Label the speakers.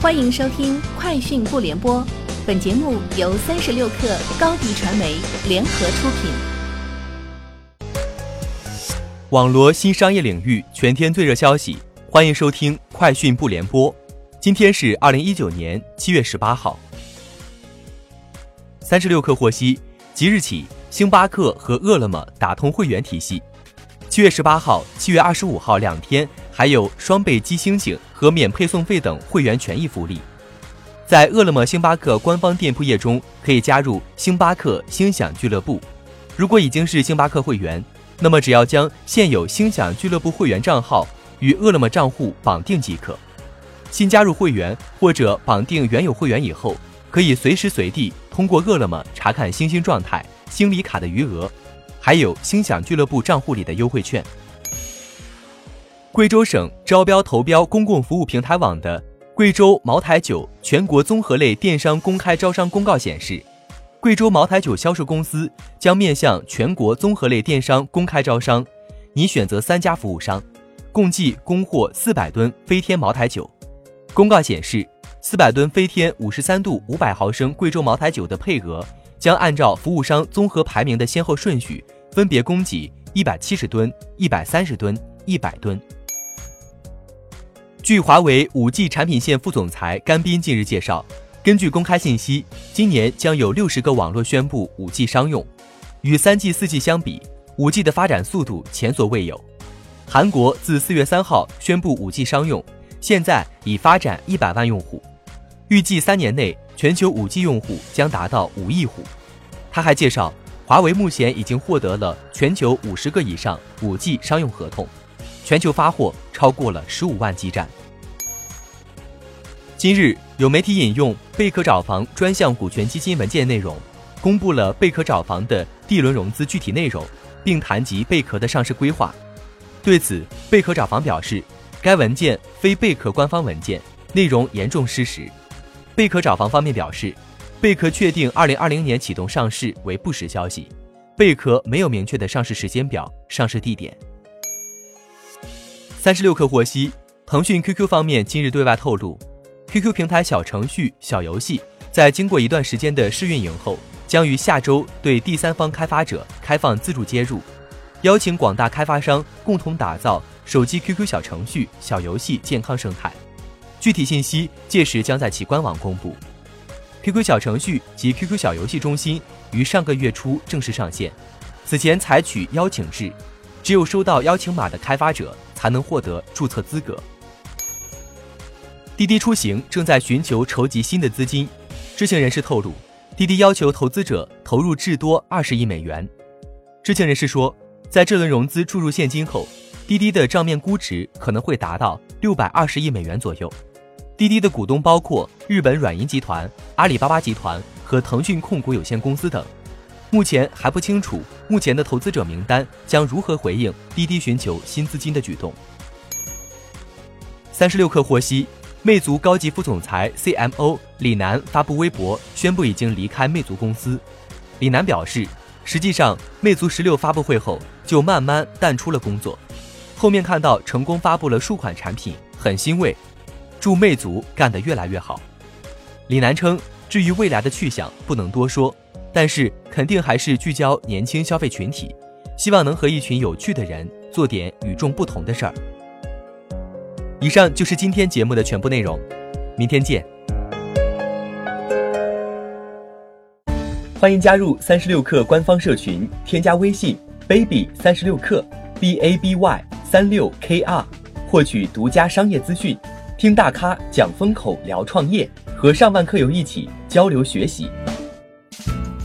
Speaker 1: 欢迎收听《快讯不联播》，本节目由三十六克高低传媒联合出品。
Speaker 2: 网罗新商业领域全天最热消息，欢迎收听《快讯不联播》。今天是二零一九年七月十八号。三十六克获悉，即日起，星巴克和饿了么打通会员体系。七月十八号、七月二十五号两天。还有双倍鸡星星和免配送费等会员权益福利，在饿了么星巴克官方店铺页中可以加入星巴克星享俱乐部。如果已经是星巴克会员，那么只要将现有星享俱乐部会员账号与饿了么账户绑定即可。新加入会员或者绑定原有会员以后，可以随时随地通过饿了么查看星星状态、星礼卡的余额，还有星享俱乐部账户里的优惠券。贵州省招标投标公共服务平台网的贵州茅台酒全国综合类电商公开招商公告显示，贵州茅台酒销售公司将面向全国综合类电商公开招商，拟选择三家服务商，共计供货四百吨飞天茅台酒。公告显示，四百吨飞天五十三度五百毫升贵州茅台酒的配额将按照服务商综合排名的先后顺序，分别供给一百七十吨、一百三十吨、一百吨。据华为 5G 产品线副总裁甘斌近日介绍，根据公开信息，今年将有六十个网络宣布 5G 商用。与 3G、4G 相比，5G 的发展速度前所未有。韩国自4月3号宣布 5G 商用，现在已发展一百万用户，预计三年内全球 5G 用户将达到五亿户。他还介绍，华为目前已经获得了全球五十个以上 5G 商用合同，全球发货超过了十五万基站。今日有媒体引用贝壳找房专项股权基金文件内容，公布了贝壳找房的 D 轮融资具体内容，并谈及贝壳的上市规划。对此，贝壳找房表示，该文件非贝壳官方文件，内容严重失实。贝壳找房方面表示，贝壳确定2020年启动上市为不实消息，贝壳没有明确的上市时间表、上市地点。三十六氪获悉，腾讯 QQ 方面今日对外透露。QQ 平台小程序、小游戏在经过一段时间的试运营后，将于下周对第三方开发者开放自助接入，邀请广大开发商共同打造手机 QQ 小程序、小游戏健康生态。具体信息届时将在其官网公布。QQ 小程序及 QQ 小游戏中心于上个月初正式上线，此前采取邀请制，只有收到邀请码的开发者才能获得注册资格。滴滴出行正在寻求筹集新的资金。知情人士透露，滴滴要求投资者投入至多二十亿美元。知情人士说，在这轮融资注入现金后，滴滴的账面估值可能会达到六百二十亿美元左右。滴滴的股东包括日本软银集团、阿里巴巴集团和腾讯控股有限公司等。目前还不清楚目前的投资者名单将如何回应滴滴寻求新资金的举动。三十六氪获悉。魅族高级副总裁 CMO 李楠发布微博宣布已经离开魅族公司。李楠表示，实际上魅族十六发布会后就慢慢淡出了工作，后面看到成功发布了数款产品，很欣慰，祝魅族干得越来越好。李楠称，至于未来的去向不能多说，但是肯定还是聚焦年轻消费群体，希望能和一群有趣的人做点与众不同的事儿。以上就是今天节目的全部内容，明天见。欢迎加入三十六氪官方社群，添加微信 baby 三十六氪 b a b y 三六 k r，获取独家商业资讯，听大咖讲风口，聊创业，和上万客友一起交流学习。